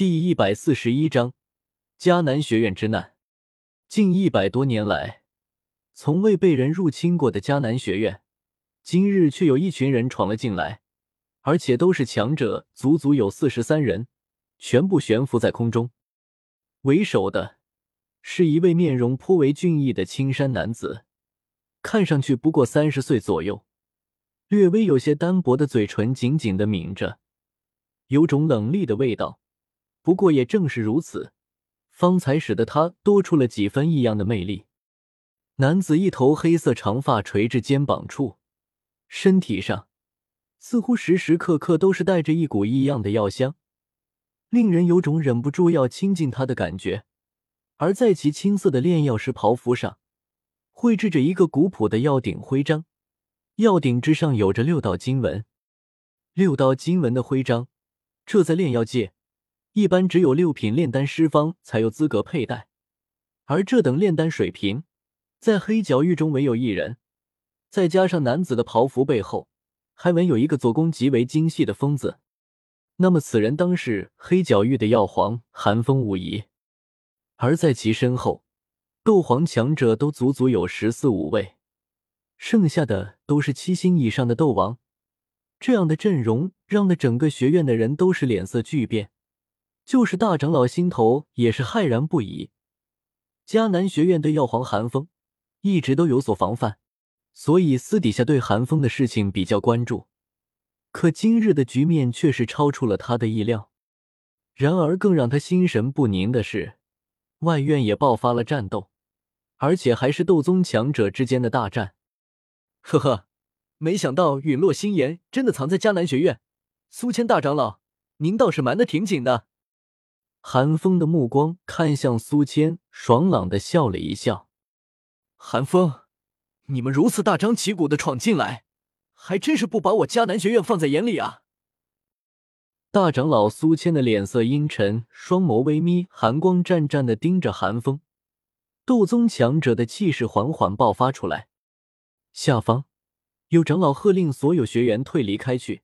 第一百四十一章迦南学院之难。近一百多年来，从未被人入侵过的迦南学院，今日却有一群人闯了进来，而且都是强者，足足有四十三人，全部悬浮在空中。为首的是一位面容颇为俊逸的青衫男子，看上去不过三十岁左右，略微有些单薄的嘴唇紧紧的抿着。有种冷厉的味道，不过也正是如此，方才使得他多出了几分异样的魅力。男子一头黑色长发垂至肩膀处，身体上似乎时时刻刻都是带着一股异样的药香，令人有种忍不住要亲近他的感觉。而在其青色的炼药师袍服上，绘制着一个古朴的药鼎徽章，药鼎之上有着六道经文，六道经文的徽章。这在炼药界，一般只有六品炼丹师方才有资格佩戴，而这等炼丹水平，在黑角域中唯有一人。再加上男子的袍服背后还纹有一个做工极为精细的封字，那么此人当是黑角域的药皇寒风无疑。而在其身后，斗皇强者都足足有十四五位，剩下的都是七星以上的斗王。这样的阵容让的整个学院的人都是脸色巨变，就是大长老心头也是骇然不已。迦南学院对药皇寒风一直都有所防范，所以私底下对寒风的事情比较关注。可今日的局面却是超出了他的意料。然而，更让他心神不宁的是，外院也爆发了战斗，而且还是斗宗强者之间的大战。呵呵。没想到陨落心炎真的藏在迦南学院，苏谦大长老，您倒是瞒得挺紧的。韩风的目光看向苏谦，爽朗的笑了一笑。韩风，你们如此大张旗鼓的闯进来，还真是不把我迦南学院放在眼里啊！大长老苏谦的脸色阴沉，双眸微眯，寒光湛湛的盯着韩风。斗宗强者的气势缓缓爆发出来，下方。有长老喝令所有学员退离开去，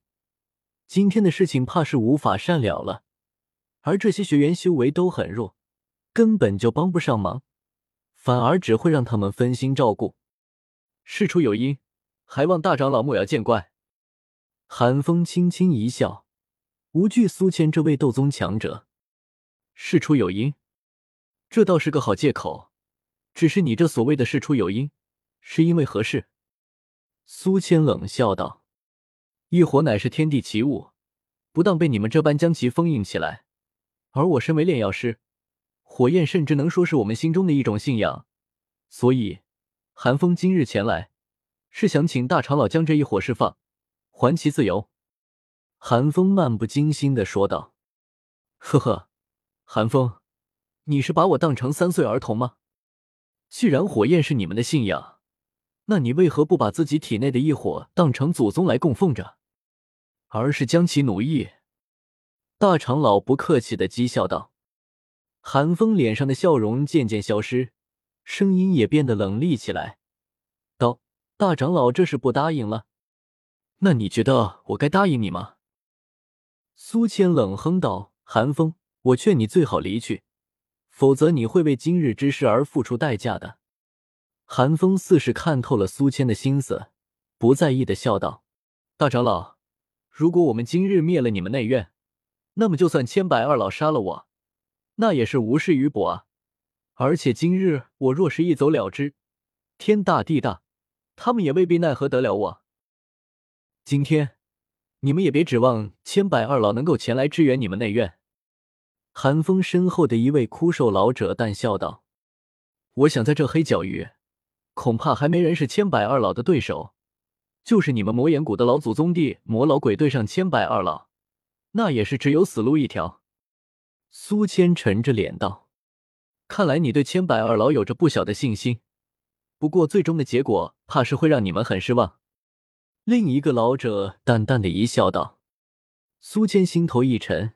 今天的事情怕是无法善了了。而这些学员修为都很弱，根本就帮不上忙，反而只会让他们分心照顾。事出有因，还望大长老莫要见怪。寒风轻轻一笑，无惧苏谦这位斗宗强者。事出有因，这倒是个好借口。只是你这所谓的事出有因，是因为何事？苏谦冷笑道：“异火乃是天地奇物，不当被你们这般将其封印起来。而我身为炼药师，火焰甚至能说是我们心中的一种信仰。所以，寒风今日前来，是想请大长老将这一火释放，还其自由。”寒风漫不经心的说道：“呵呵，寒风，你是把我当成三岁儿童吗？既然火焰是你们的信仰。”那你为何不把自己体内的异火当成祖宗来供奉着，而是将其奴役？大长老不客气的讥笑道。寒风脸上的笑容渐渐消失，声音也变得冷厉起来，道：“大长老这是不答应了？那你觉得我该答应你吗？”苏谦冷哼道：“寒风，我劝你最好离去，否则你会为今日之事而付出代价的。”寒风似是看透了苏谦的心思，不在意的笑道：“大长老，如果我们今日灭了你们内院，那么就算千百二老杀了我，那也是无事于补啊。而且今日我若是一走了之，天大地大，他们也未必奈何得了我。今天你们也别指望千百二老能够前来支援你们内院。”寒风身后的一位枯瘦老者淡笑道：“我想在这黑角域。”恐怕还没人是千百二老的对手，就是你们魔岩谷的老祖宗地魔老鬼对上千百二老，那也是只有死路一条。苏千沉着脸道：“看来你对千百二老有着不小的信心，不过最终的结果怕是会让你们很失望。”另一个老者淡淡的一笑道：“苏谦心头一沉，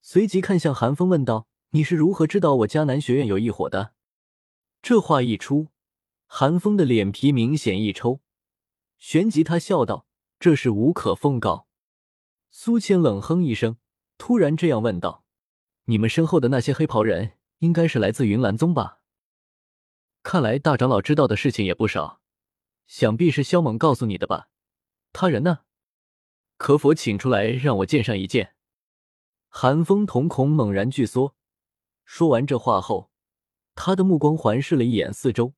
随即看向韩风问道：‘你是如何知道我迦南学院有一伙的？’这话一出。”韩风的脸皮明显一抽，旋即他笑道：“这是无可奉告。”苏谦冷哼一声，突然这样问道：“你们身后的那些黑袍人应该是来自云岚宗吧？看来大长老知道的事情也不少，想必是萧猛告诉你的吧？他人呢？可否请出来让我见上一见？寒风瞳孔猛然聚缩，说完这话后，他的目光环视了一眼四周，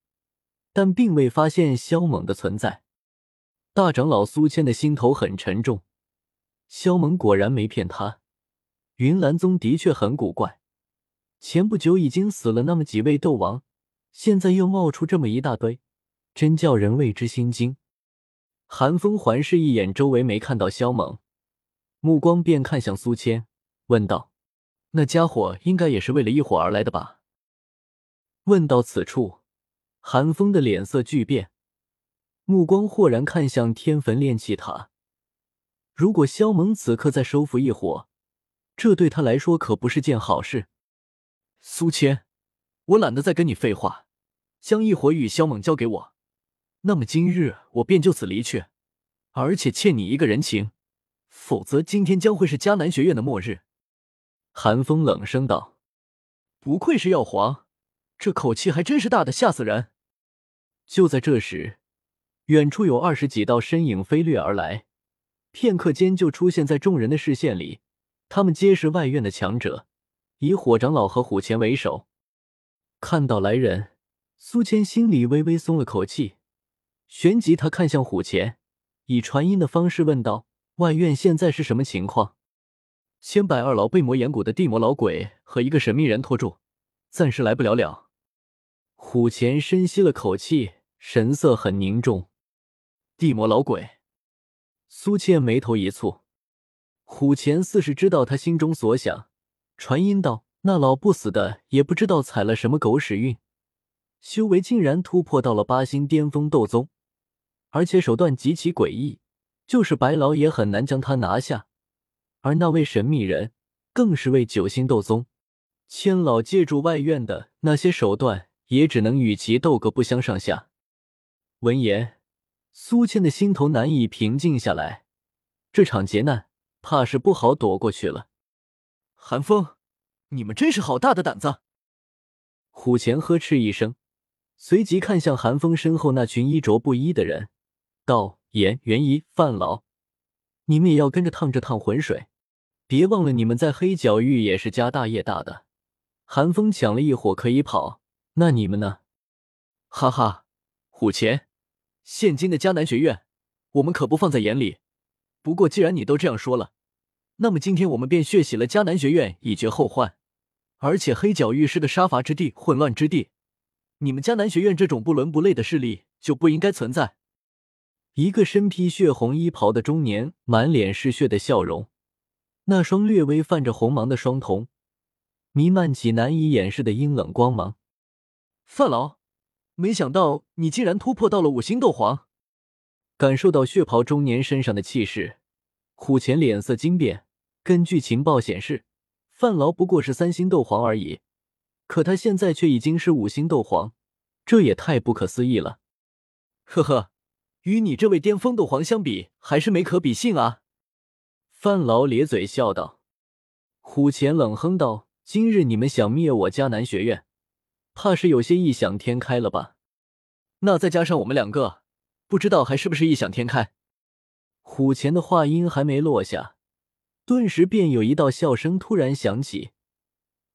但并未发现萧猛的存在。大长老苏谦的心头很沉重，萧猛果然没骗他。云岚宗的确很古怪，前不久已经死了那么几位斗王，现在又冒出这么一大堆，真叫人为之心惊。寒风环视一眼周围，没看到萧猛，目光便看向苏谦，问道：“那家伙应该也是为了一伙而来的吧？”问到此处，寒风的脸色巨变，目光豁然看向天坟炼气塔。如果萧猛此刻再收服一伙，这对他来说可不是件好事。苏谦，我懒得再跟你废话，将异火与萧猛交给我，那么今日我便就此离去，而且欠你一个人情，否则今天将会是迦南学院的末日。寒风冷声道：“不愧是药皇，这口气还真是大的吓死人。”就在这时，远处有二十几道身影飞掠而来，片刻间就出现在众人的视线里。他们皆是外院的强者，以火长老和虎钳为首。看到来人，苏谦心里微微松了口气，旋即他看向虎钳，以传音的方式问道：“外院现在是什么情况？”千百二老被魔岩谷的地魔老鬼和一个神秘人拖住，暂时来不了了。虎钳深吸了口气，神色很凝重。地魔老鬼，苏倩眉头一蹙。虎钳似是知道他心中所想，传音道：“那老不死的也不知道踩了什么狗屎运，修为竟然突破到了八星巅峰斗宗，而且手段极其诡异，就是白老也很难将他拿下。而那位神秘人更是位九星斗宗，千老借助外院的那些手段，也只能与其斗个不相上下。”闻言，苏倩的心头难以平静下来，这场劫难。怕是不好躲过去了。寒风，你们真是好大的胆子！虎钳呵斥一声，随即看向寒风身后那群衣着不一的人，道：“严元一、范老，你们也要跟着趟这趟浑水？别忘了，你们在黑角域也是家大业大的。寒风抢了一伙可以跑，那你们呢？”哈哈，虎钳，现今的迦南学院，我们可不放在眼里。不过，既然你都这样说了，那么今天我们便血洗了迦南学院，以绝后患。而且黑角域是个杀伐之地、混乱之地，你们迦南学院这种不伦不类的势力就不应该存在。一个身披血红衣袍的中年，满脸是血的笑容，那双略微泛着红芒的双瞳，弥漫起难以掩饰的阴冷光芒。范老，没想到你竟然突破到了五星斗皇。感受到血袍中年身上的气势，虎钳脸色惊变。根据情报显示，范劳不过是三星斗皇而已，可他现在却已经是五星斗皇，这也太不可思议了。呵呵，与你这位巅峰斗皇相比，还是没可比性啊！范劳咧嘴笑道。虎钳冷哼道：“今日你们想灭我迦南学院，怕是有些异想天开了吧？那再加上我们两个。”不知道还是不是异想天开？虎钳的话音还没落下，顿时便有一道笑声突然响起，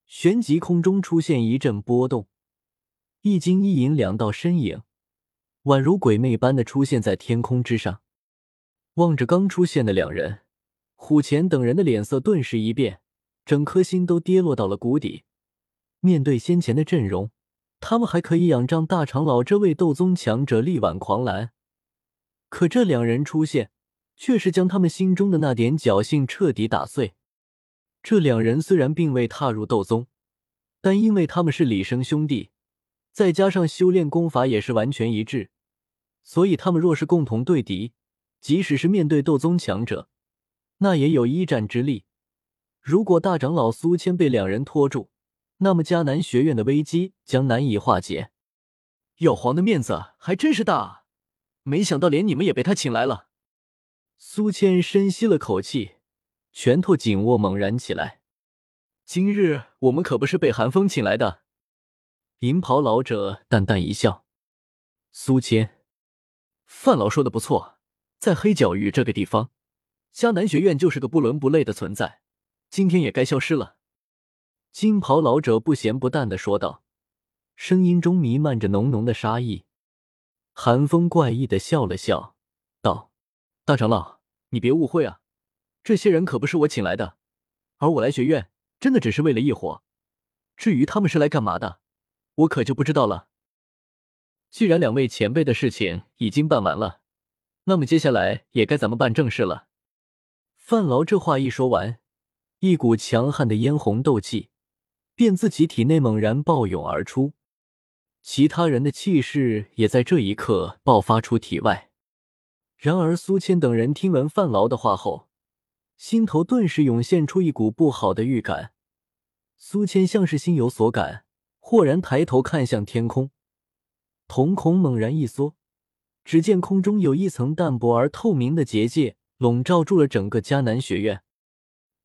旋即空中出现一阵波动，一金一银两道身影，宛如鬼魅般的出现在天空之上。望着刚出现的两人，虎钳等人的脸色顿时一变，整颗心都跌落到了谷底。面对先前的阵容，他们还可以仰仗大长老这位斗宗强者力挽狂澜。可这两人出现，却是将他们心中的那点侥幸彻底打碎。这两人虽然并未踏入斗宗，但因为他们是李生兄弟，再加上修炼功法也是完全一致，所以他们若是共同对敌，即使是面对斗宗强者，那也有一战之力。如果大长老苏谦被两人拖住，那么迦南学院的危机将难以化解。药皇的面子还真是大啊！没想到连你们也被他请来了。苏谦深吸了口气，拳头紧握猛然起来。今日我们可不是被寒风请来的。银袍老者淡淡一笑：“苏谦，范老说的不错，在黑角域这个地方，迦南学院就是个不伦不类的存在，今天也该消失了。”金袍老者不咸不淡的说道，声音中弥漫着浓浓的杀意。寒风怪异的笑了笑，道：“大长老，你别误会啊，这些人可不是我请来的，而我来学院真的只是为了异火。至于他们是来干嘛的，我可就不知道了。既然两位前辈的事情已经办完了，那么接下来也该咱们办正事了。”范劳这话一说完，一股强悍的嫣红斗气。便自己体内猛然暴涌而出，其他人的气势也在这一刻爆发出体外。然而苏谦等人听闻范劳的话后，心头顿时涌现出一股不好的预感。苏谦像是心有所感，豁然抬头看向天空，瞳孔猛然一缩，只见空中有一层淡薄而透明的结界笼罩住了整个迦南学院。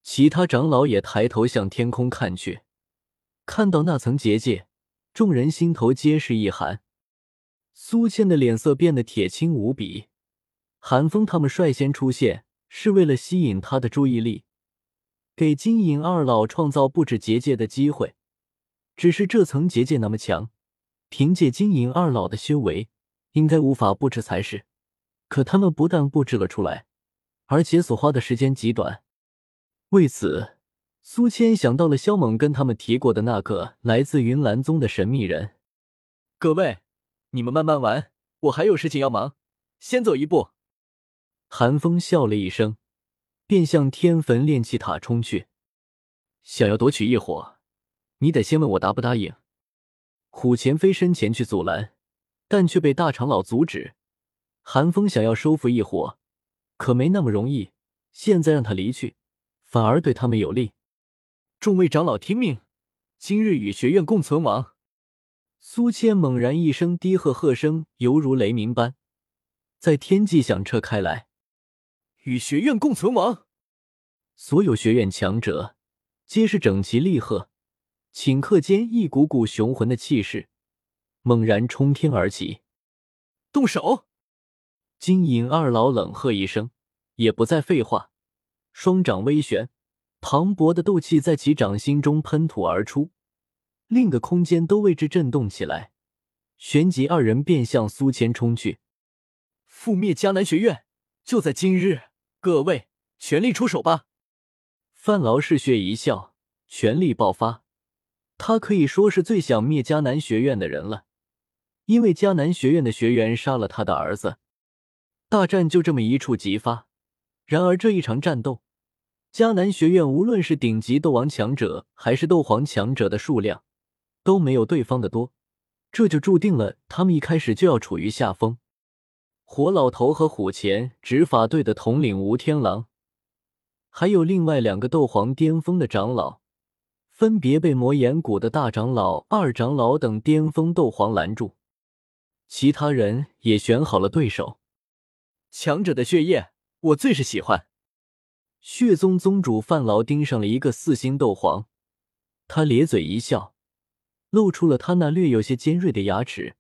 其他长老也抬头向天空看去。看到那层结界，众人心头皆是一寒。苏倩的脸色变得铁青无比。韩风他们率先出现，是为了吸引他的注意力，给金银二老创造布置结界的机会。只是这层结界那么强，凭借金银二老的修为，应该无法布置才是。可他们不但布置了出来，而且所花的时间极短。为此。苏谦想到了萧猛跟他们提过的那个来自云岚宗的神秘人。各位，你们慢慢玩，我还有事情要忙，先走一步。寒风笑了一声，便向天坟炼气塔冲去。想要夺取异火，你得先问我答不答应。虎前飞身前去阻拦，但却被大长老阻止。寒风想要收复异火，可没那么容易。现在让他离去，反而对他们有利。众位长老听命，今日与学院共存亡。苏谦猛然一声低喝，喝声犹如雷鸣般在天际响彻开来。与学院共存亡！所有学院强者皆是整齐厉喝，顷刻间一股股雄浑的气势猛然冲天而起。动手！金银二老冷喝一声，也不再废话，双掌微旋。磅礴的斗气在其掌心中喷吐而出，令个空间都为之震动起来。旋即，二人便向苏谦冲去。覆灭迦南学院，就在今日！各位，全力出手吧！范劳嗜血一笑，全力爆发。他可以说是最想灭迦南学院的人了，因为迦南学院的学员杀了他的儿子。大战就这么一触即发。然而，这一场战斗。迦南学院无论是顶级斗王强者还是斗皇强者的数量都没有对方的多，这就注定了他们一开始就要处于下风。火老头和虎钳执法队的统领吴天狼，还有另外两个斗皇巅峰的长老，分别被魔岩谷的大长老、二长老等巅峰斗皇拦住。其他人也选好了对手，强者的血液我最是喜欢。血宗宗主范劳盯上了一个四星斗皇，他咧嘴一笑，露出了他那略有些尖锐的牙齿，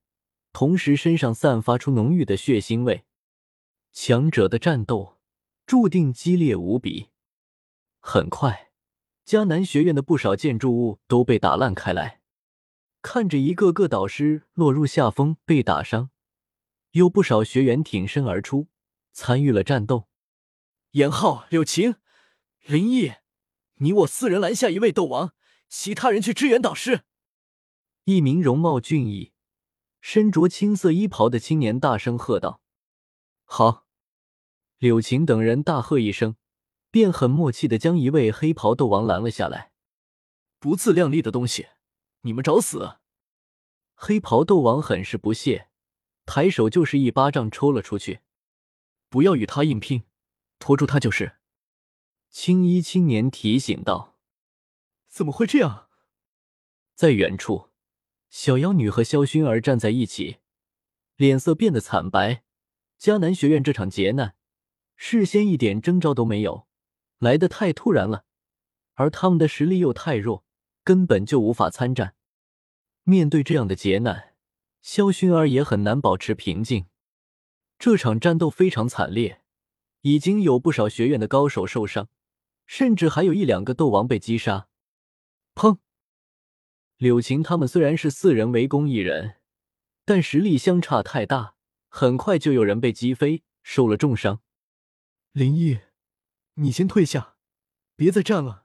同时身上散发出浓郁的血腥味。强者的战斗注定激烈无比。很快，迦南学院的不少建筑物都被打烂开来，看着一个个导师落入下风被打伤，有不少学员挺身而出，参与了战斗。严浩、柳晴、林毅，你我四人拦下一位斗王，其他人去支援导师。一名容貌俊逸、身着青色衣袍的青年大声喝道：“好！”柳晴等人大喝一声，便很默契的将一位黑袍斗王拦了下来。不自量力的东西，你们找死！黑袍斗王很是不屑，抬手就是一巴掌抽了出去。不要与他硬拼。拖住他就是。青衣青年提醒道：“怎么会这样？”在远处，小妖女和萧薰儿站在一起，脸色变得惨白。迦南学院这场劫难，事先一点征兆都没有，来得太突然了，而他们的实力又太弱，根本就无法参战。面对这样的劫难，萧薰儿也很难保持平静。这场战斗非常惨烈，已经有不少学院的高手受伤，甚至还有一两个斗王被击杀。砰！柳琴他们虽然是四人围攻一人，但实力相差太大，很快就有人被击飞，受了重伤。林毅，你先退下，别再战了。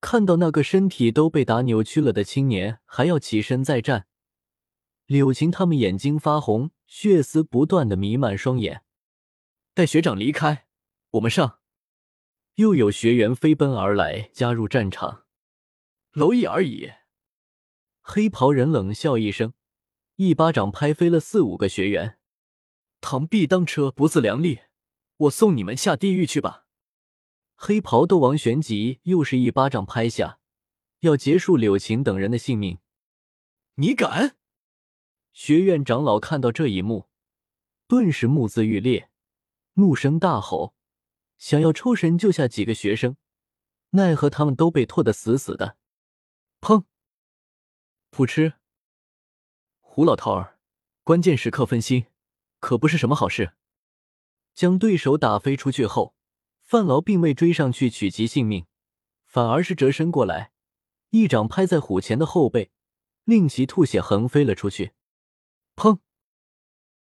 看到那个身体都被打扭曲了的青年还要起身再战，柳琴他们眼睛发红，血丝不断的弥漫双眼。待学长离开，我们上。又有学员飞奔而来，加入战场。蝼蚁而已。黑袍人冷笑一声，一巴掌拍飞了四五个学员。螳臂当车，不自量力，我送你们下地狱去吧。黑袍斗王旋即又是一巴掌拍下，要结束柳琴等人的性命。你敢！学院长老看到这一幕，顿时目眦欲裂，怒声大吼，想要抽身救下几个学生，奈何他们都被拖得死死的。砰！噗嗤！胡老头儿，关键时刻分心，可不是什么好事。将对手打飞出去后。范劳并未追上去取其性命，反而是折身过来，一掌拍在虎钳的后背，令其吐血横飞了出去。砰！